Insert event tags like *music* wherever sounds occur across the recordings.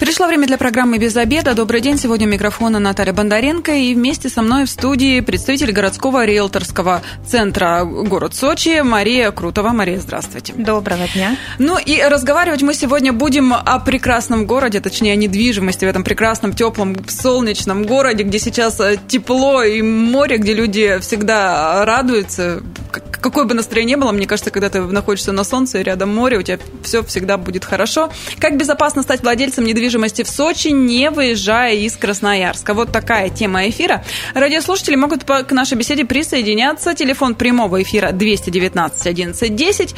Пришло время для программы «Без обеда». Добрый день. Сегодня у микрофона Наталья Бондаренко. И вместе со мной в студии представитель городского риэлторского центра город Сочи Мария Крутова. Мария, здравствуйте. Доброго дня. Ну и разговаривать мы сегодня будем о прекрасном городе, точнее о недвижимости в этом прекрасном, теплом, солнечном городе, где сейчас э, тепло и море, где люди всегда радуются. Какое бы настроение ни было, мне кажется, когда ты находишься на солнце и рядом море, у тебя все всегда будет хорошо. Как безопасно стать владельцем недвижимости недвижимости в Сочи, не выезжая из Красноярска. Вот такая тема эфира. Радиослушатели могут к нашей беседе присоединяться. Телефон прямого эфира 219 11 10.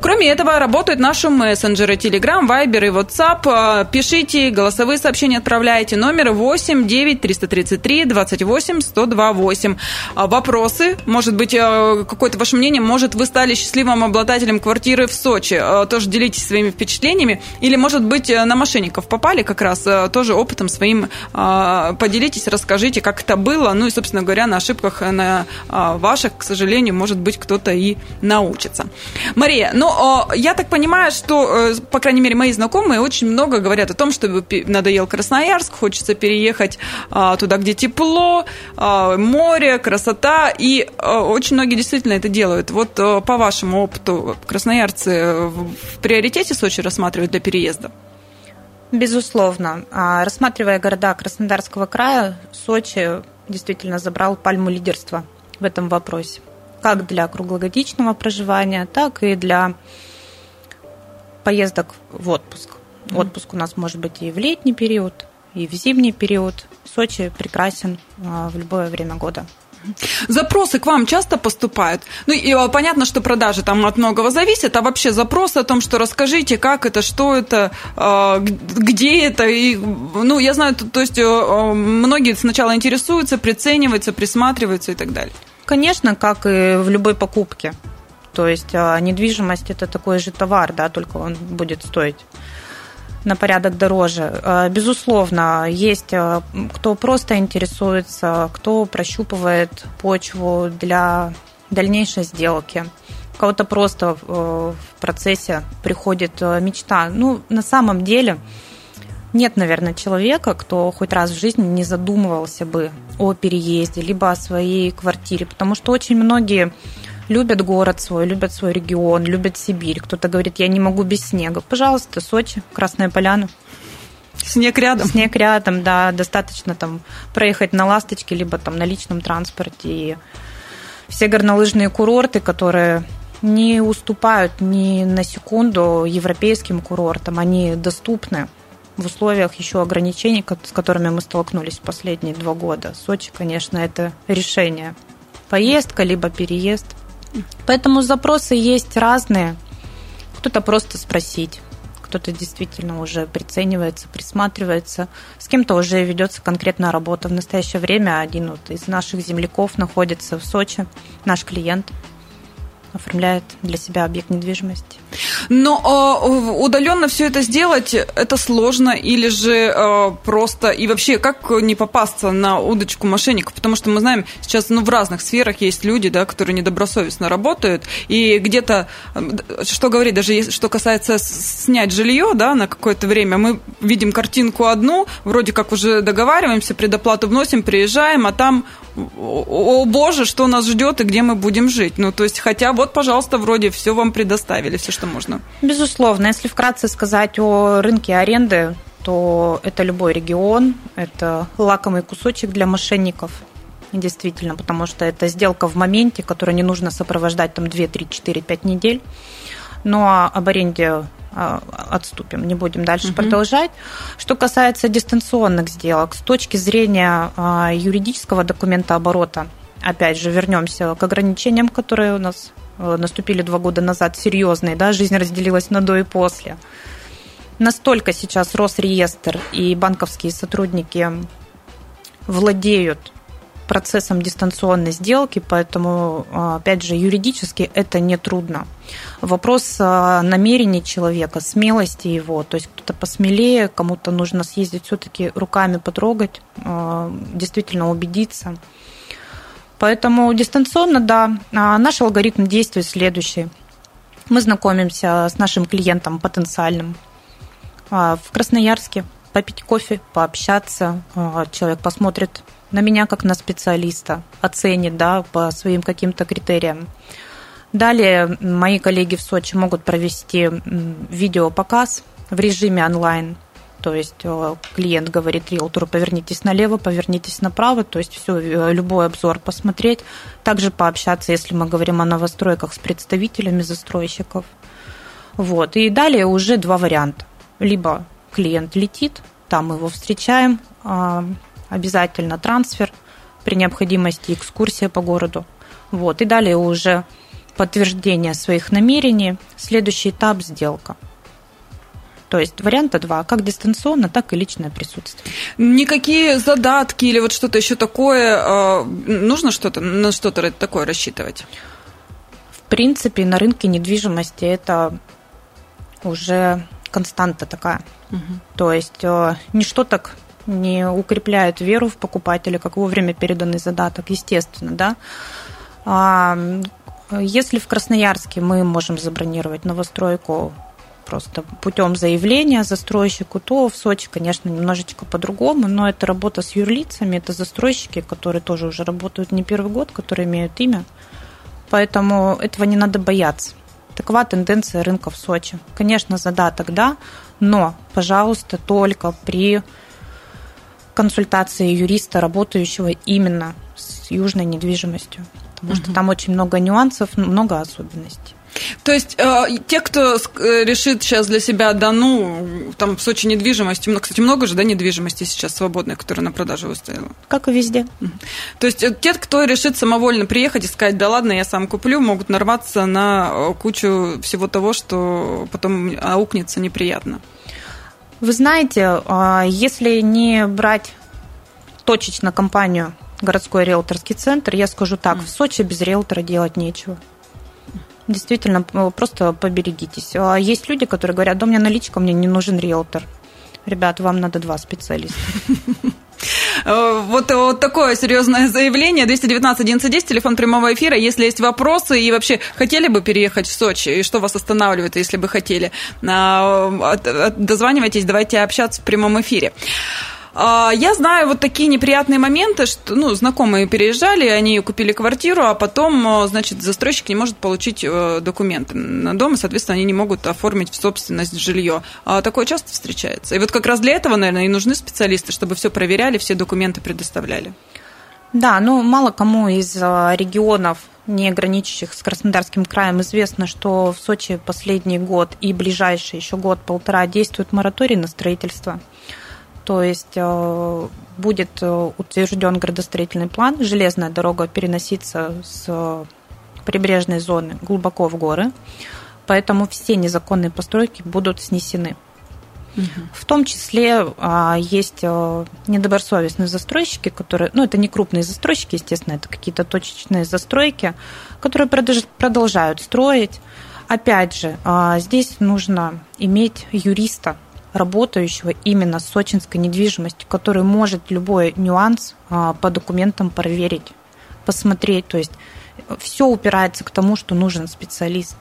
Кроме этого, работают наши мессенджеры Telegram, Viber и WhatsApp. А, пишите, голосовые сообщения отправляйте. Номер 8 9 333 28 128. Вопросы, может быть, а, какое-то ваше мнение, может, вы стали счастливым обладателем квартиры в Сочи. А, тоже делитесь своими впечатлениями. Или, может быть, на мошенников попали попали как раз, э, тоже опытом своим а, поделитесь, расскажите, как это было. Ну и, собственно говоря, на ошибках э, на а, ваших, к сожалению, может быть, кто-то и научится. Мария, ну, я так понимаю, что, э, по крайней мере, мои знакомые очень много говорят о том, что надоел Красноярск, хочется переехать а, туда, где тепло, море, красота, и очень многие действительно это делают. Вот по вашему опыту, красноярцы в приоритете Сочи рассматривают для переезда? Безусловно. А, рассматривая города Краснодарского края, Сочи действительно забрал пальму лидерства в этом вопросе. Как для круглогодичного проживания, так и для поездок в отпуск. Отпуск у нас может быть и в летний период, и в зимний период. Сочи прекрасен а, в любое время года. Запросы к вам часто поступают? Ну, и а, понятно, что продажи там от многого зависят, а вообще запросы о том, что расскажите, как это, что это, а, где это, и, ну, я знаю, то есть а, многие сначала интересуются, прицениваются, присматриваются и так далее. Конечно, как и в любой покупке. То есть недвижимость это такой же товар, да, только он будет стоить на порядок дороже. Э, безусловно, есть э, кто просто интересуется, кто прощупывает почву для дальнейшей сделки. У кого-то просто э, в процессе приходит мечта. Ну, на самом деле, нет, наверное, человека, кто хоть раз в жизни не задумывался бы о переезде, либо о своей квартире, потому что очень многие любят город свой, любят свой регион, любят Сибирь. Кто-то говорит, я не могу без снега. Пожалуйста, Сочи, Красная Поляна. Снег рядом. Снег рядом, да, достаточно там проехать на ласточке, либо там на личном транспорте. И все горнолыжные курорты, которые не уступают ни на секунду европейским курортам, они доступны в условиях еще ограничений, с которыми мы столкнулись в последние два года. Сочи, конечно, это решение. Поездка, либо переезд. Поэтому запросы есть разные. Кто-то просто спросить, кто-то действительно уже приценивается, присматривается, с кем-то уже ведется конкретная работа. В настоящее время один вот из наших земляков находится в Сочи, наш клиент – оформляет для себя объект недвижимости. Но э, удаленно все это сделать, это сложно или же э, просто... И вообще, как не попасться на удочку мошенников? Потому что мы знаем, сейчас ну, в разных сферах есть люди, да, которые недобросовестно работают, и где-то, что говорить, даже что касается снять жилье да, на какое-то время, мы видим картинку одну, вроде как уже договариваемся, предоплату вносим, приезжаем, а там, о, о боже, что нас ждет и где мы будем жить. Ну, то есть, хотя вот, пожалуйста, вроде все вам предоставили, все, что можно. Безусловно. Если вкратце сказать о рынке аренды, то это любой регион, это лакомый кусочек для мошенников. Действительно, потому что это сделка в моменте, которую не нужно сопровождать там 2, 3, 4, 5 недель. Ну а об аренде отступим, не будем дальше угу. продолжать. Что касается дистанционных сделок, с точки зрения а, юридического документа оборота, опять же, вернемся к ограничениям, которые у нас Э, наступили два года назад, серьезные, да, жизнь разделилась на до и после. Настолько сейчас Росреестр и банковские сотрудники владеют процессом дистанционной сделки, поэтому, э, опять же, юридически это не трудно. Вопрос э, намерений человека, смелости его, то есть кто-то посмелее, кому-то нужно съездить все-таки руками потрогать, действительно убедиться – Поэтому дистанционно, да, а наш алгоритм действует следующий. Мы знакомимся с нашим клиентом потенциальным а, в Красноярске, попить кофе, пообщаться. А, человек посмотрит на меня как на специалиста, оценит да, по своим каким-то критериям. Далее мои коллеги в Сочи могут провести видеопоказ в режиме онлайн – то есть э, клиент говорит риэлтору, повернитесь налево, повернитесь направо, то есть все, э, любой обзор посмотреть. Также пообщаться, если мы говорим о новостройках, с представителями застройщиков. Вот. И далее уже два варианта. Либо клиент летит, там его встречаем, а, обязательно трансфер, при необходимости экскурсия по городу. Вот. И далее уже подтверждение своих намерений. Следующий этап – сделка – то есть варианта два, как дистанционно, так и личное присутствие. Никакие задатки или вот что-то еще такое, а, нужно что-то на что-то такое рассчитывать? В принципе, на рынке недвижимости это уже константа такая. Угу. То есть э, ничто так не укрепляет веру в покупателя, как вовремя переданный задаток, естественно, да. А, если в Красноярске мы можем забронировать новостройку просто путем заявления застройщику, то в Сочи, конечно, немножечко по-другому, но это работа с юрлицами, это застройщики, которые тоже уже работают не первый год, которые имеют имя, поэтому этого не надо бояться. Такова тенденция рынка в Сочи. Конечно, задаток, да, но, пожалуйста, только при консультации юриста, работающего именно с южной недвижимостью, потому угу. что там очень много нюансов, много особенностей. То есть э, те, кто э, решит сейчас для себя, да ну, там в Сочи недвижимости, много, кстати, много же, да, недвижимости сейчас свободной, которая на продажу выставила? Как и везде. То есть э, те, кто решит самовольно приехать и сказать, да ладно, я сам куплю, могут нарваться на э, кучу всего того, что потом аукнется неприятно. Вы знаете, а, если не брать точечно компанию городской риэлторский центр, я скажу так, в Сочи без риэлтора делать нечего действительно просто поберегитесь. А есть люди, которые говорят, да у меня наличка, мне не нужен риэлтор. Ребят, вам надо два специалиста. Э, вот, вот такое серьезное заявление. 219 1110, телефон прямого эфира. Если есть вопросы и вообще хотели бы переехать в Сочи, и что вас останавливает, если бы хотели, а, дозванивайтесь, давайте общаться в прямом эфире. А, я знаю вот такие неприятные моменты, что ну, знакомые переезжали, они купили квартиру, а потом, э, значит, застройщик не может получить э, документы на дом, и, соответственно, они не могут оформить в собственность жилье. А такое часто встречается. И вот как раз для этого, наверное, и нужны специалисты, чтобы все проверяли, все документы предоставляли. Да, ну мало кому из регионов не граничащих с Краснодарским краем, известно, что в Сочи последний год и ближайший еще год-полтора действует мораторий на строительство. То есть э, будет э, утвержден градостроительный план, железная дорога переносится с прибрежной зоны глубоко в горы, поэтому все незаконные постройки будут снесены. Угу. В том числе а, есть э, недобросовестные застройщики, которые, ну это не крупные застройщики, естественно, это какие-то точечные застройки, которые продолжают строить. Опять же, а, здесь нужно иметь юриста, работающего именно с сочинской недвижимостью, который может любой нюанс а, по документам проверить, посмотреть. То есть все упирается к тому, что нужен специалист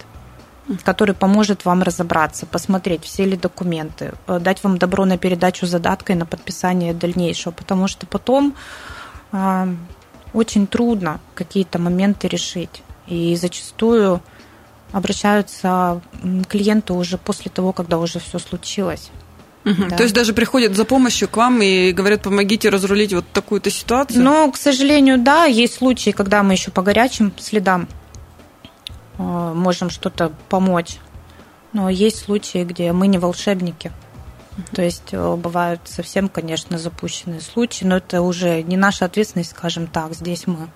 который поможет вам разобраться, посмотреть, все ли документы, э, дать вам добро на передачу задатка и на подписание дальнейшего, потому что потом а, очень трудно какие-то моменты решить. И зачастую обращаются клиенты уже после того, когда уже все случилось. Угу. Да. То есть даже приходят за помощью к вам и говорят, помогите разрулить вот такую-то ситуацию? Ну, к сожалению, да, есть случаи, когда мы еще по горячим следам э, можем что-то помочь. Но есть случаи, где мы не волшебники. То есть э, бывают совсем, конечно, запущенные случаи, но это уже не наша ответственность, скажем так. Здесь мы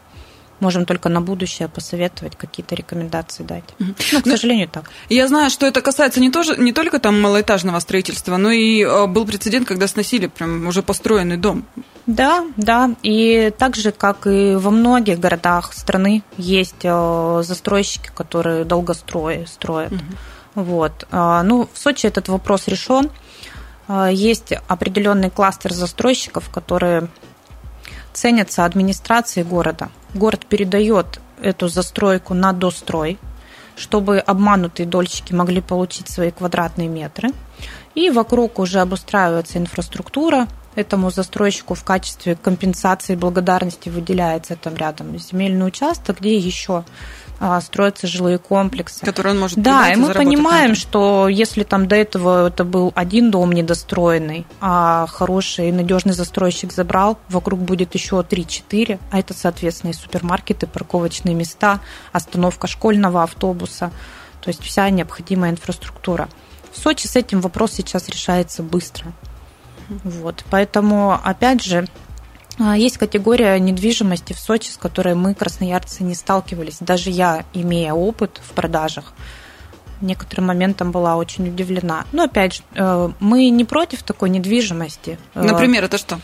можем только на будущее посоветовать, какие-то рекомендации дать. Ну, к ну, сожалению, так. Я знаю, что это касается не, тоже, не только там малоэтажного строительства, но и э, был прецедент, когда сносили прям уже построенный дом. Да, да. И так же, как и во многих городах страны, есть э, застройщики, которые долгострои строят. Угу. Вот. А, ну, в Сочи этот вопрос решен. А, есть определенный кластер застройщиков, которые ценятся администрацией города. Город передает эту застройку на дострой, чтобы обманутые дольщики могли получить свои квадратные метры. И вокруг уже обустраивается инфраструктура, этому застройщику в качестве компенсации благодарности выделяется там рядом земельный участок, где еще а, строятся жилые комплексы. Которые он может Да, и мы понимаем, что если там до этого это был один дом недостроенный, а хороший надежный застройщик забрал, вокруг будет еще 3-4, а это, соответственно, и супермаркеты, парковочные места, остановка школьного автобуса, то есть вся необходимая инфраструктура. В Сочи с этим вопрос сейчас решается быстро. Вот, поэтому, опять же, есть категория недвижимости в Сочи, с которой мы, красноярцы, не сталкивались. Даже я, имея опыт в продажах, некоторым моментом была очень удивлена. Но опять же, э, мы не против такой недвижимости. Э, Например, это что?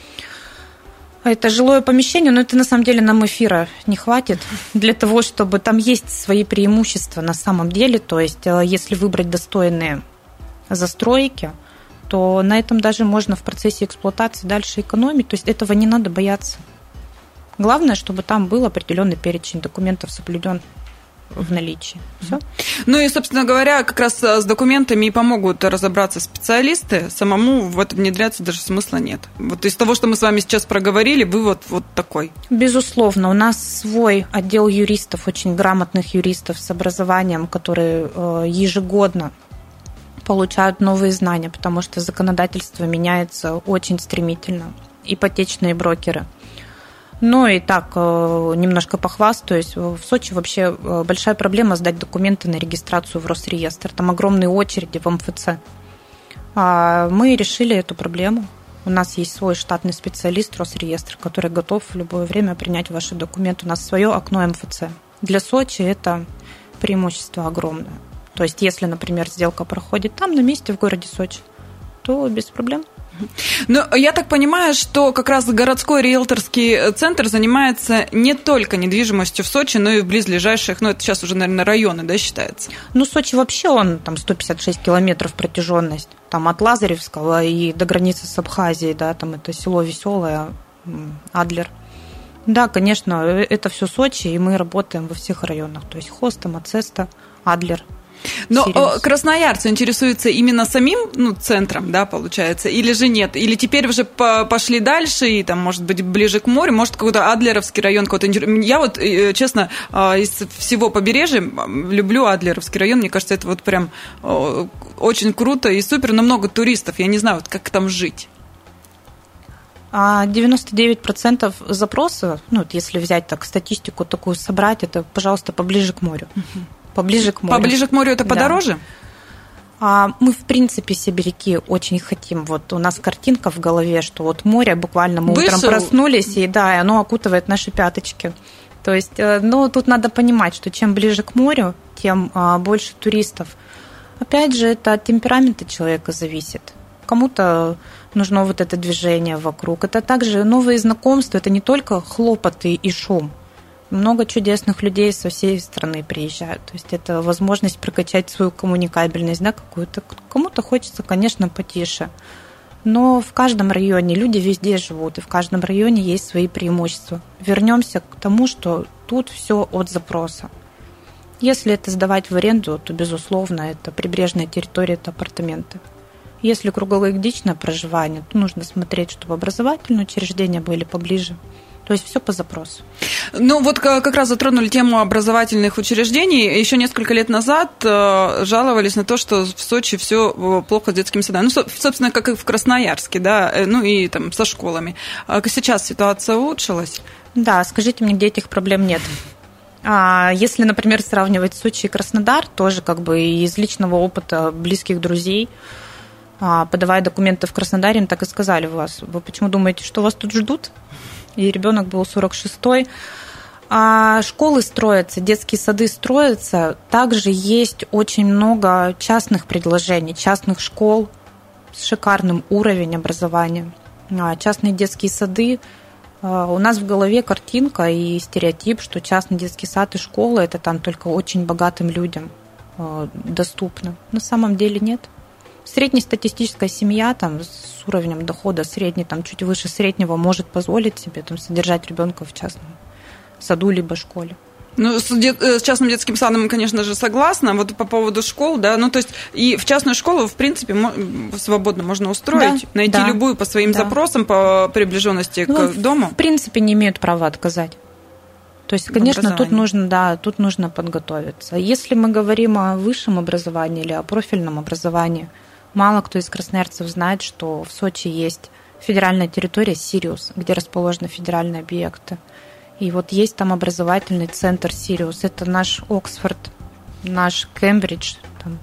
Это жилое помещение, но это на самом деле нам эфира не хватит для того, чтобы там есть свои преимущества на самом деле. То есть, э, если выбрать достойные застройки, то на этом даже можно в процессе эксплуатации дальше экономить. То есть этого не надо бояться. Главное, чтобы там был определенный перечень документов соблюден в наличии. Все. Ну и, собственно говоря, как раз с документами и помогут разобраться специалисты. Самому в это внедряться даже смысла нет. Вот из того, что мы с вами сейчас проговорили, вывод вот такой. Безусловно, у нас свой отдел юристов, очень грамотных юристов с образованием, которые э, ежегодно получают новые знания, потому что законодательство меняется очень стремительно. Ипотечные брокеры. Ну и так, э, немножко похвастаюсь, в Сочи вообще э, большая проблема сдать документы на регистрацию в Росреестр. Там огромные очереди в МФЦ. А мы решили эту проблему. У нас есть свой штатный специалист Росреестр, который готов в любое время принять ваши документы. У нас свое окно МФЦ. Для Сочи это преимущество огромное. То есть, если, например, сделка проходит там, на месте, в городе Сочи, то без проблем. Но я так понимаю, что как раз городской риэлторский центр занимается не только недвижимостью в Сочи, но и в близлежащих, ну, это сейчас уже, наверное, районы, да, считается? Ну, Сочи вообще, он там 156 километров протяженность, там от Лазаревского и до границы с Абхазией, да, там это село Веселое, Адлер. Да, конечно, э, это все Сочи, и мы работаем во всех районах, то есть Хоста, Мацеста, Адлер – но Серьез. красноярцы интересуются именно самим ну, центром, да, получается, или же нет? Или теперь уже пошли дальше и там, может быть, ближе к морю, может, какой-то Адлеровский район какой-то Я вот, э, честно, а, из всего побережья люблю Адлеровский район, мне кажется, это вот прям очень круто и супер, но много туристов, я не знаю, вот как там жить. 99% а запросов, ну, если взять так статистику такую собрать, это, пожалуйста, поближе к морю. Uh-huh поближе к морю. Поближе к морю это подороже? Да. Мы, в принципе, сибиряки очень хотим. Вот у нас картинка в голове, что вот море, буквально мы Вышел. утром проснулись, и да, и оно окутывает наши пяточки. То есть, э, ну, тут надо понимать, что чем ближе к морю, тем а, больше туристов. Опять же, это от темперамента человека зависит. Кому-то нужно вот это движение вокруг. Это также новые знакомства, это не только хлопоты и шум много чудесных людей со всей страны приезжают. То есть это возможность прокачать свою коммуникабельность, да, какую-то. Кому-то хочется, конечно, потише. Но в каждом районе люди везде живут, и в каждом районе есть свои преимущества. Вернемся к тому, что тут все от запроса. Если это сдавать в аренду, то, безусловно, это прибрежная территория, это апартаменты. Если круглогодичное проживание, то нужно смотреть, чтобы образовательные учреждения были поближе. То есть все по запросу. Ну вот как раз затронули тему образовательных учреждений. Еще несколько лет назад э, жаловались на то, что в Сочи все э, плохо с детскими садами. Ну, собственно, как и в Красноярске, да, э, ну и там со школами. А сейчас ситуация улучшилась? Да, скажите мне, где этих проблем нет? А если, например, сравнивать Сочи и Краснодар, тоже как бы из личного опыта близких друзей, а, подавая документы в Краснодаре, им так и сказали вас. Вы почему думаете, что вас тут ждут? И ребенок был 46-й. А школы строятся, детские сады строятся. Также есть очень много частных предложений, частных школ с шикарным уровнем образования. А частные детские сады. А, у нас в голове картинка и стереотип, что частный детский сад и школа это там только очень богатым людям а, доступно. На самом деле нет. Среднестатистическая семья там с уровнем дохода средний, там чуть выше среднего может позволить себе там содержать ребенка в частном саду либо школе. Ну, с, дет, э, с частным детским садом, конечно же, согласна. Вот по поводу школ, да, ну, то есть и в частную школу, в принципе, свободно можно устроить, да, найти да, любую по своим да. запросам, по приближенности ну, к дому. В принципе, не имеют права отказать. То есть, конечно, тут нужно, да, тут нужно подготовиться. Если мы говорим о высшем образовании или о профильном образовании, мало кто из красноярцев знает, что в Сочи есть федеральная территория Сириус, где расположены федеральные объекты. И вот есть там образовательный центр Сириус. Это наш Оксфорд, наш Кембридж. Там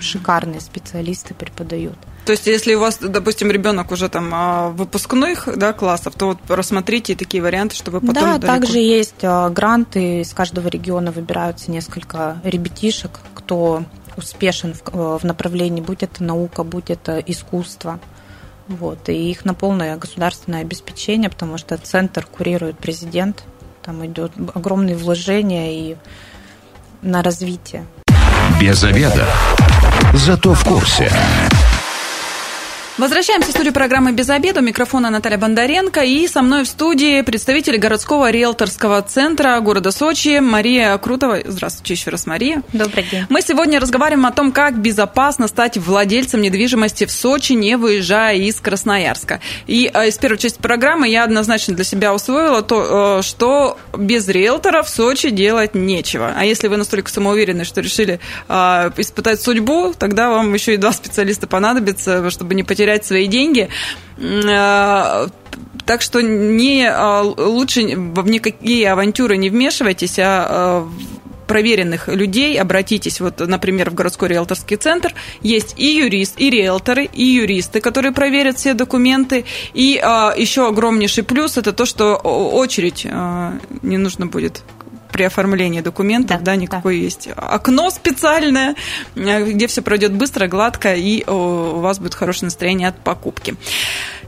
шикарные специалисты преподают. То есть, если у вас, допустим, ребенок уже там а, выпускных да, классов, то вот рассмотрите такие варианты, чтобы потом. Да, далеко... также есть а, гранты, из каждого региона выбираются несколько ребятишек, кто успешен в, в направлении, будь это наука, будь это искусство. Вот, и их на полное государственное обеспечение, потому что центр курирует президент, там идет огромные вложения и на развитие. Без обеда. Зато в курсе. Возвращаемся в студию программы «Без обеда». У микрофона Наталья Бондаренко. И со мной в студии представитель городского риэлторского центра города Сочи Мария Крутова. Здравствуйте еще раз, Мария. Добрый день. Мы сегодня разговариваем о том, как безопасно стать владельцем недвижимости в Сочи, не выезжая из Красноярска. И э, из первой части программы я однозначно для себя усвоила то, э, что без риэлтора в Сочи делать нечего. А если вы настолько самоуверены, что решили э, испытать судьбу, тогда вам еще и два специалиста понадобится, чтобы не потерять потерять свои деньги. Э, так что не, э, лучше в никакие авантюры не вмешивайтесь, а э, проверенных людей, обратитесь, вот, например, в городской риэлторский центр, есть и юрист, и риэлторы, и юристы, которые проверят все документы, и а, еще огромнейший плюс это то, что очередь а, не нужно будет при оформлении документов, да, да никакое да. есть окно специальное, э, где все пройдет быстро, гладко, и у вас будет хорошее настроение от покупки.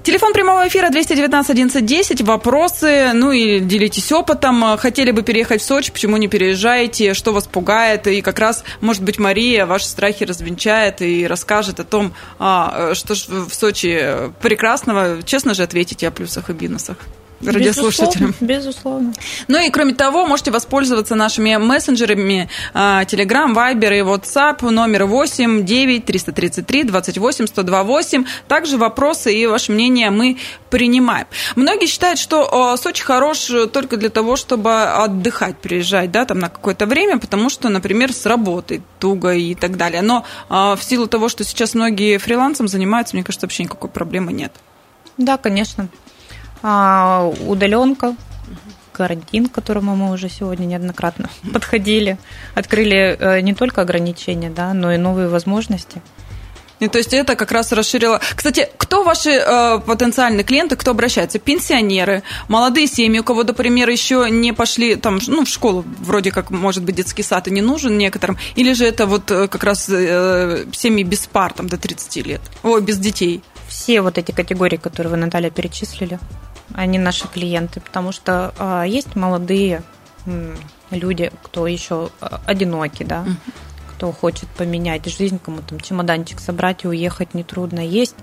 Телефон прямого эфира 219 1110. Вопросы, ну и делитесь опытом. Хотели бы переехать в Сочи, почему не переезжаете, что вас пугает? И как раз, может быть, Мария ваши страхи развенчает и расскажет о том, а, что в Сочи прекрасного. Честно же ответите о плюсах и минусах радиослушателям. Безусловно, безусловно. Ну и кроме того, можете воспользоваться нашими мессенджерами а, Telegram, Viber и WhatsApp номер 8 9 333 28 128. Также вопросы и ваше мнение мы принимаем. Многие считают, что Сочи хорош только для того, чтобы отдыхать, приезжать, да, там на какое-то время, потому что, например, с работы туго и так далее. Но а, в силу того, что сейчас многие фрилансом занимаются, мне кажется, вообще никакой проблемы нет. Да, конечно. А, удаленка, карантин, к которому мы уже сегодня неоднократно *laughs* подходили, открыли э, не только ограничения, да, но и новые возможности. И, то есть это как раз расширило. Кстати, кто ваши э, потенциальные клиенты, кто обращается? Пенсионеры, молодые семьи, у кого, например, еще не пошли там, ну, в школу, вроде как, может быть, детский сад и не нужен некоторым, или же это вот э, как раз э, семьи без пар, там, до 30 лет, ой, без детей? Все вот эти категории, которые вы, Наталья, перечислили, они наши клиенты, потому что а, есть молодые люди, кто еще а, одиноки, да, кто хочет поменять жизнь, кому там чемоданчик собрать и уехать нетрудно. Есть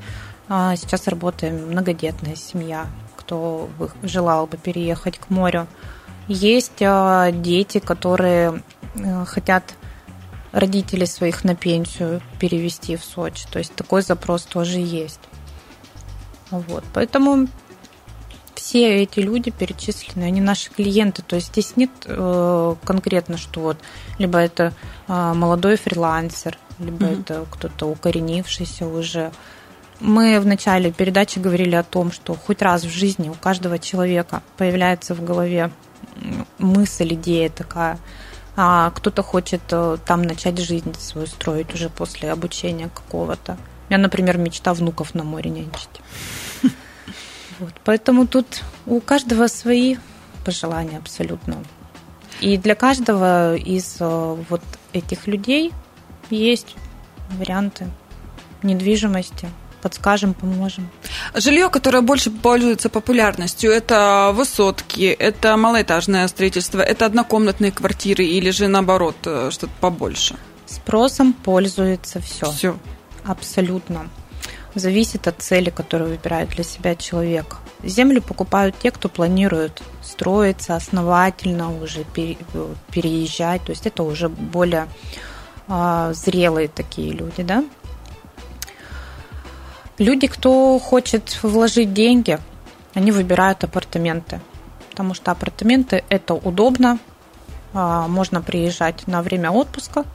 а, сейчас работаем многодетная семья, кто желал бы переехать к морю. Есть дети, которые хотят родителей своих на пенсию перевести в Сочи. То есть такой запрос тоже есть. Вот. Поэтому все эти люди перечислены, они наши клиенты. То есть здесь нет э, конкретно, что вот либо это э, молодой фрилансер, либо mm-hmm. это кто-то укоренившийся уже. Мы в начале передачи говорили о том, что хоть раз в жизни у каждого человека появляется в голове мысль, идея такая, а кто-то хочет э, там начать жизнь свою строить уже после обучения какого-то. Я, например, мечта внуков на море нянчить. Вот, поэтому тут у каждого свои пожелания абсолютно. И для каждого из э, вот этих людей есть варианты недвижимости. Подскажем, поможем. Жилье, которое больше пользуется популярностью, это высотки, это малоэтажное строительство, это однокомнатные квартиры или же наоборот э, что-то побольше? Спросом пользуется все. Все. Абсолютно. Зависит от цели, которую выбирает для себя человек. Землю покупают те, кто планирует строиться основательно, уже переезжать. То есть это уже более а, зрелые такие люди, да? Люди, кто хочет вложить деньги, они выбирают апартаменты, потому что апартаменты это удобно, а, можно приезжать на время отпуска,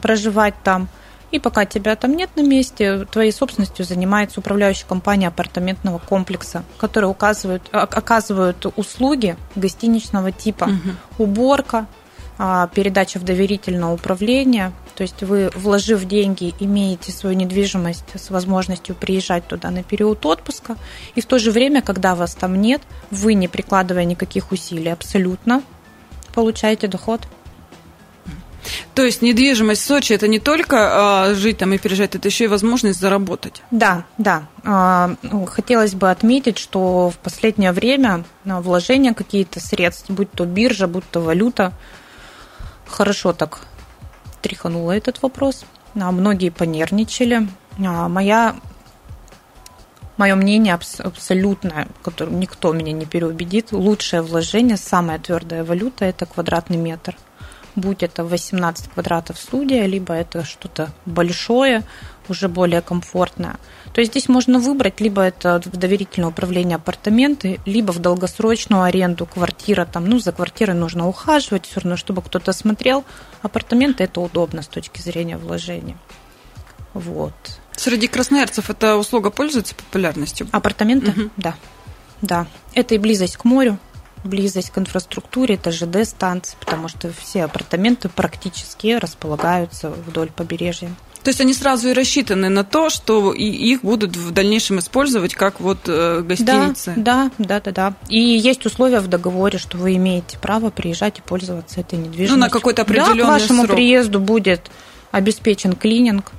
проживать там, и пока тебя там нет на месте, твоей собственностью занимается управляющая компания апартаментного комплекса, которая указывает, оказывают услуги гостиничного типа. Угу. Уборка, а, передача в доверительное управление. То есть вы, вложив деньги, имеете свою недвижимость с возможностью приезжать туда на период отпуска. И в то же время, когда вас там нет, вы, не прикладывая никаких усилий абсолютно, получаете доход. То есть недвижимость в Сочи это не только э, жить там и переезжать, это еще и возможность заработать. Да, да. Э, хотелось бы отметить, что в последнее время вложения какие-то средств, будь то биржа, будь то валюта, хорошо так тряханула этот вопрос. А многие понервничали. А моя мое мнение абсолютно, которым никто меня не переубедит, лучшее вложение, самая твердая валюта – это квадратный метр. Будь это 18 квадратов студия, либо это что-то большое, уже более комфортное – то есть здесь можно выбрать либо это в доверительное управление апартаменты, либо в долгосрочную аренду квартира. Там, ну, за квартирой нужно ухаживать все равно, чтобы кто-то смотрел. Апартаменты это удобно с точки зрения вложения. Вот. Среди красноярцев эта услуга пользуется популярностью? Апартаменты? Угу. Да. Да. Это и близость к морю, близость к инфраструктуре, это ЖД-станции, потому что все апартаменты практически располагаются вдоль побережья. То есть они сразу и рассчитаны на то, что их будут в дальнейшем использовать как вот э, гостиницы. Да, да, да, да. И есть условия в договоре, что вы имеете право приезжать и пользоваться этой недвижимостью. Ну, на какой-то определенный да, к вашему срок. приезду будет обеспечен клининг,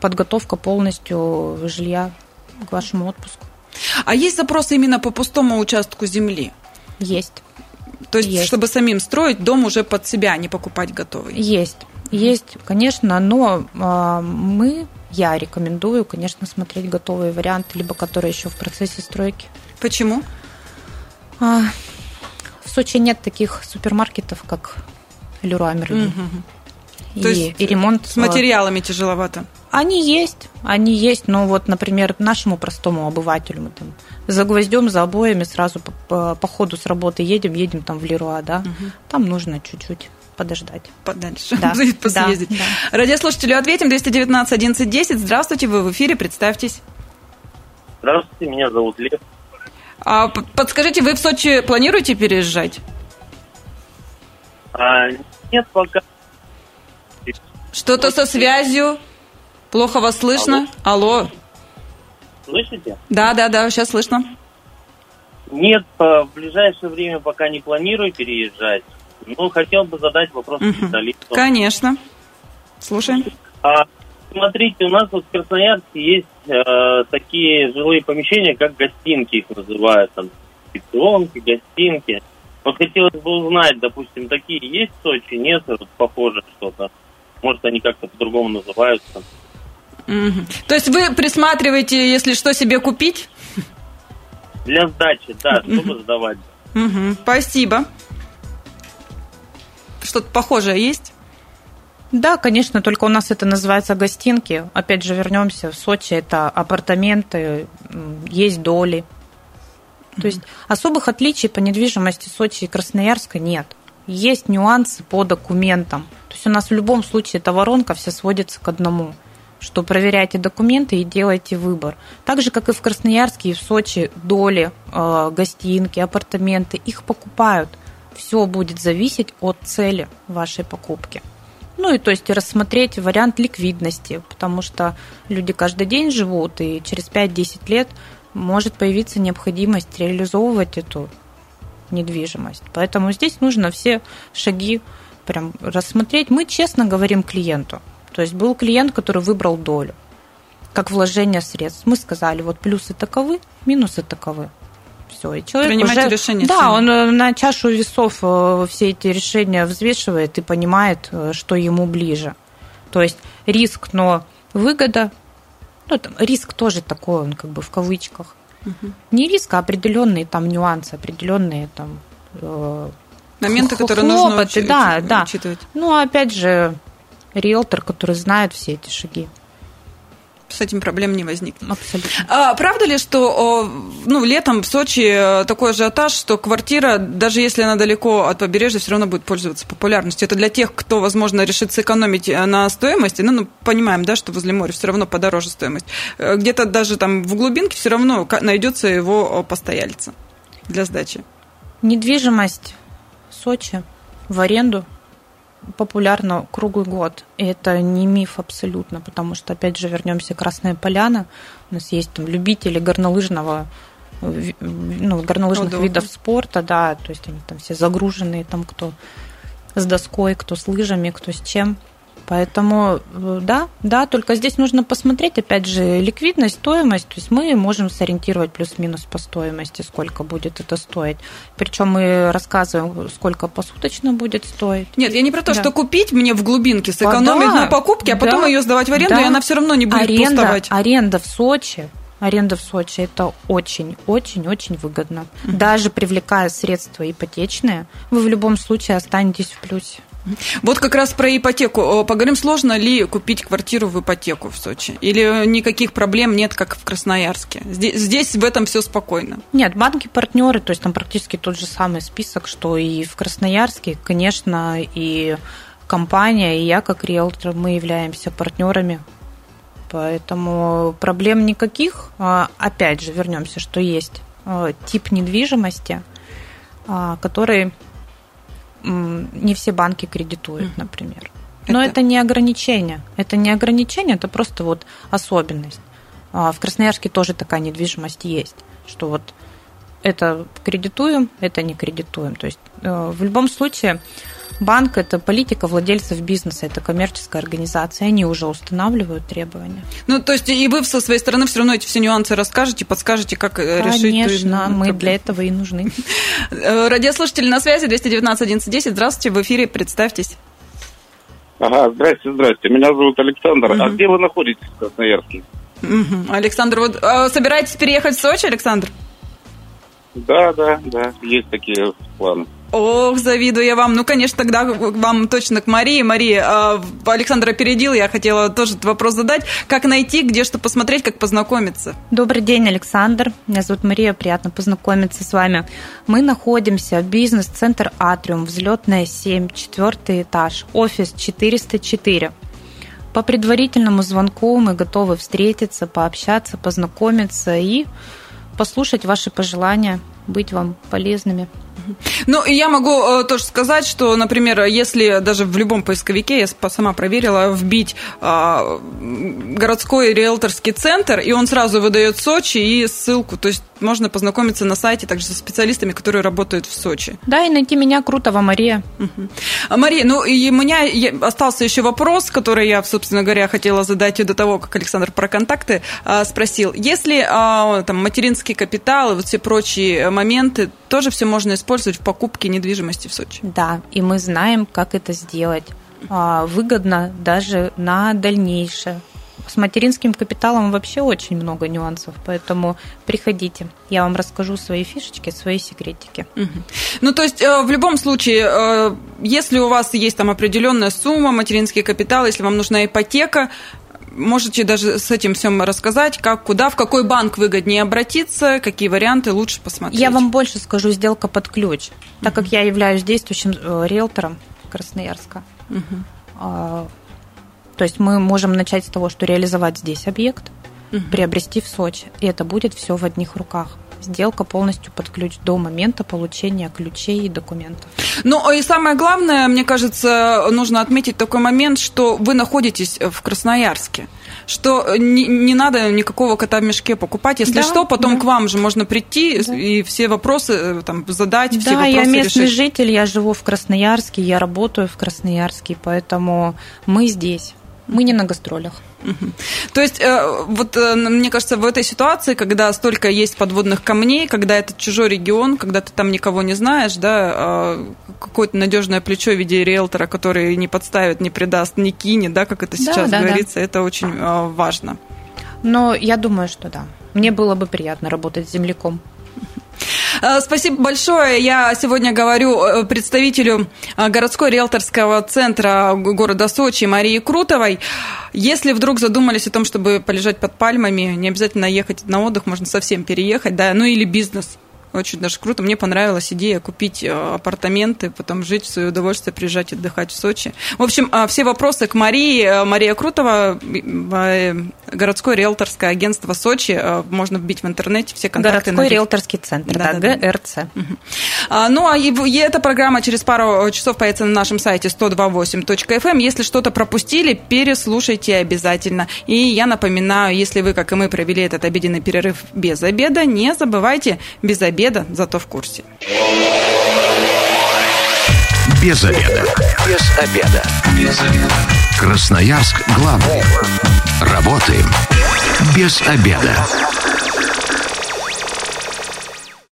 подготовка полностью жилья к вашему отпуску. А есть запросы именно по пустому участку земли? Есть. То есть, есть. чтобы самим строить дом уже под себя, а не покупать готовый? Есть. Есть, конечно, но а, мы, я рекомендую, конечно, смотреть готовые варианты, либо которые еще в процессе стройки. Почему? А, в Сочи нет таких супермаркетов, как Леруа Мерлин. Угу. То есть и ремонт с материалами тяжеловато. Они есть, они есть, но вот, например, нашему простому обывателю мы там за гвоздем, за обоями сразу по, по, по ходу с работы едем, едем там в Леруа, да, угу. там нужно чуть-чуть подождать. Подальше. Да. *laughs* Посъездить. Да, да. Радиослушателю ответим. 219 11 10. Здравствуйте, вы в эфире, представьтесь. Здравствуйте, меня зовут Лев. А, подскажите, вы в Сочи планируете переезжать? А, нет, пока. Что-то со связью? Плохо вас слышно? Алло. Алло. Слышите? Да, да, да, сейчас слышно. Нет, в ближайшее время пока не планирую переезжать. Ну, хотел бы задать вопрос угу. специалисту. Конечно. Слушаем. А, смотрите, у нас вот в Красноярске есть э, такие жилые помещения, как гостинки их называют, там, пенсионки, гостинки. Вот хотелось бы узнать, допустим, такие есть в Сочи, нет, вот похоже что-то. Может, они как-то по-другому называются. Угу. То есть вы присматриваете, если что, себе купить? Для сдачи, да, чтобы сдавать. Угу. Спасибо. Что-то похожее есть? Да, конечно, только у нас это называется гостинки. Опять же, вернемся в Сочи, это апартаменты, есть доли. Mm-hmm. То есть особых отличий по недвижимости Сочи и Красноярска нет. Есть нюансы по документам. То есть у нас в любом случае эта воронка вся сводится к одному что проверяйте документы и делайте выбор. Так же, как и в Красноярске и в Сочи, доли, э, гостинки, апартаменты, их покупают – все будет зависеть от цели вашей покупки. Ну и то есть рассмотреть вариант ликвидности, потому что люди каждый день живут, и через 5-10 лет может появиться необходимость реализовывать эту недвижимость. Поэтому здесь нужно все шаги прям рассмотреть. Мы честно говорим клиенту. То есть был клиент, который выбрал долю как вложение средств. Мы сказали, вот плюсы таковы, минусы таковы все. И человек Принимать уже, решение. Да, он э, на чашу весов э, все эти решения взвешивает и понимает, э, что ему ближе. То есть риск, но выгода, ну, там, риск тоже такой, он как бы в кавычках. Угу. Не риск, а определенные там нюансы, определенные там э, моменты, которые нужно уч- да, да. учитывать. Ну, опять же, риэлтор, который знает все эти шаги с этим проблем не возникнет. Абсолютно. А, правда ли, что ну, летом в Сочи э, такой ажиотаж, что квартира, даже если она далеко от побережья, все равно будет пользоваться популярностью? Это для тех, кто, возможно, решит сэкономить э, на стоимости. Ну, ну понимаем, да, что возле моря все равно подороже стоимость. Э, где-то даже там в глубинке все равно найдется его постояльца для сдачи. Недвижимость в Сочи в аренду популярно круглый год. И это не миф абсолютно, потому что, опять же, вернемся Красная Поляна. У нас есть там любители горнолыжного ну, горнолыжных Удобно. видов спорта, да, то есть они там все загруженные, там кто с доской, кто с лыжами, кто с чем. Поэтому, э, да, да, только здесь нужно посмотреть, опять же, ликвидность, стоимость. То есть мы можем сориентировать плюс-минус по стоимости, сколько будет это стоить. Причем мы рассказываем, сколько посуточно будет стоить. Нет, я не про то, да. что купить мне в глубинке, сэкономить да, на покупке, а потом да, ее сдавать в аренду, да. и она все равно не будет аренда, пустовать. Аренда в Сочи аренда в Сочи это очень-очень-очень выгодно. Даже привлекая средства ипотечные, вы в любом случае останетесь в плюсе. Вот как раз про ипотеку. Поговорим, сложно ли купить квартиру в ипотеку в Сочи? Или никаких проблем нет, как в Красноярске? Здесь, здесь в этом все спокойно. Нет, банки-партнеры, то есть там практически тот же самый список, что и в Красноярске, конечно, и компания, и я как риэлтор, мы являемся партнерами Поэтому проблем никаких. А, опять же, вернемся, что есть а, тип недвижимости, а, который не все банки кредитуют, например. Но это... это не ограничение. Это не ограничение, это просто вот особенность. А, в Красноярске тоже такая недвижимость есть, что вот это кредитуем, это не кредитуем. То есть э, в любом случае банк – это политика владельцев бизнеса, это коммерческая организация, они уже устанавливают требования. Ну, то есть и вы со своей стороны все равно эти все нюансы расскажете, подскажете, как Конечно, решить? Конечно, мы для этого и нужны. *laughs* Э, радиослушатели на связи, 219 11 Здравствуйте, в эфире, представьтесь. Ага, здрасте, здрасте. Меня зовут Александр. Угу. А где вы находитесь в Красноярске? Угу. Александр, вот а, собираетесь переехать в Сочи, Александр? Да, да, да, есть такие планы. Ох, завидую я вам. Ну, конечно, тогда вам точно к Марии. Мария, Александр опередил, я хотела тоже этот вопрос задать. Как найти, где что посмотреть, как познакомиться? Добрый день, Александр. Меня зовут Мария, приятно познакомиться с вами. Мы находимся в бизнес-центр «Атриум», взлетная 7, четвертый этаж, офис 404. По предварительному звонку мы готовы встретиться, пообщаться, познакомиться и послушать ваши пожелания, быть вам полезными. *laughs* Ну, и я могу э, тоже сказать, что, например, если даже в любом поисковике, я сама проверила, вбить э, городской риэлторский центр, и он сразу выдает Сочи и ссылку. То есть можно познакомиться на сайте также со специалистами, которые работают в Сочи. Да, и найти меня Крутого Мария. Угу. Мария, ну и у меня остался еще вопрос, который я, собственно говоря, хотела задать до того, как Александр про контакты а, спросил. Если а, там материнский капитал и вот все прочие моменты, тоже все можно использовать в покупке недвижимости в Сочи? Да, и мы знаем, как это сделать а, выгодно даже на дальнейшее. С материнским капиталом вообще очень много нюансов, поэтому приходите, я вам расскажу свои фишечки, свои секретики. Угу. Ну, то есть, э, в любом случае, э, если у вас есть там определенная сумма, материнский капитал, если вам нужна ипотека, можете даже с этим всем рассказать, как, куда, в какой банк выгоднее обратиться, какие варианты лучше посмотреть. Я вам больше скажу, сделка под ключ. Так как я являюсь действующим э, риэлтором Красноярска, uh то есть мы можем начать с того, что реализовать здесь объект, угу. приобрести в Сочи, и это будет все в одних руках сделка полностью под ключ до момента получения ключей и документов. Ну и самое главное, мне кажется, нужно отметить такой момент, что вы находитесь в Красноярске что не, не надо никакого кота в мешке покупать. Если да, что, потом да. к вам же можно прийти да. и все вопросы э, там, задать, да, все вопросы я местный решить. житель, я живу в Красноярске, я работаю в Красноярске, поэтому мы здесь. Мы не на гастролях. То есть, э, вот э, мне кажется, в этой ситуации, когда столько есть подводных камней, когда это чужой регион, когда ты там никого не знаешь, да, а какое-то надежное плечо в виде риэлтора, который не подставит, не предаст, не кинет, да, как это сейчас да, да, говорится, да. это очень э, важно. Но я думаю, что да. Мне было бы приятно работать с земляком. Э, спасибо большое. Я сегодня говорю э, представителю э, городской риэлторского центра города Сочи Марии Крутовой. Если вдруг задумались о том, чтобы полежать под пальмами, не обязательно ехать на отдых, можно совсем переехать, да, ну или бизнес очень даже круто. Мне понравилась идея купить э, апартаменты, потом жить в свое удовольствие, приезжать отдыхать в Сочи. В общем, а, все вопросы к Марии. Э, Мария Крутова, э, городское риэлторское агентство Сочи. Можно вбить в интернете все контакты. Городской риэлторский центр, да, да, ГРЦ. А, ну, а эта программа через пару часов появится на нашем сайте 128.fm. Эм. Если что-то пропустили, переслушайте обязательно. И я напоминаю, если вы, как и мы, провели этот обеденный перерыв без обеда, не забывайте без обеда обеда, зато в курсе. Без обеда. Без обеда. Без обеда. Красноярск главный. Работаем без обеда.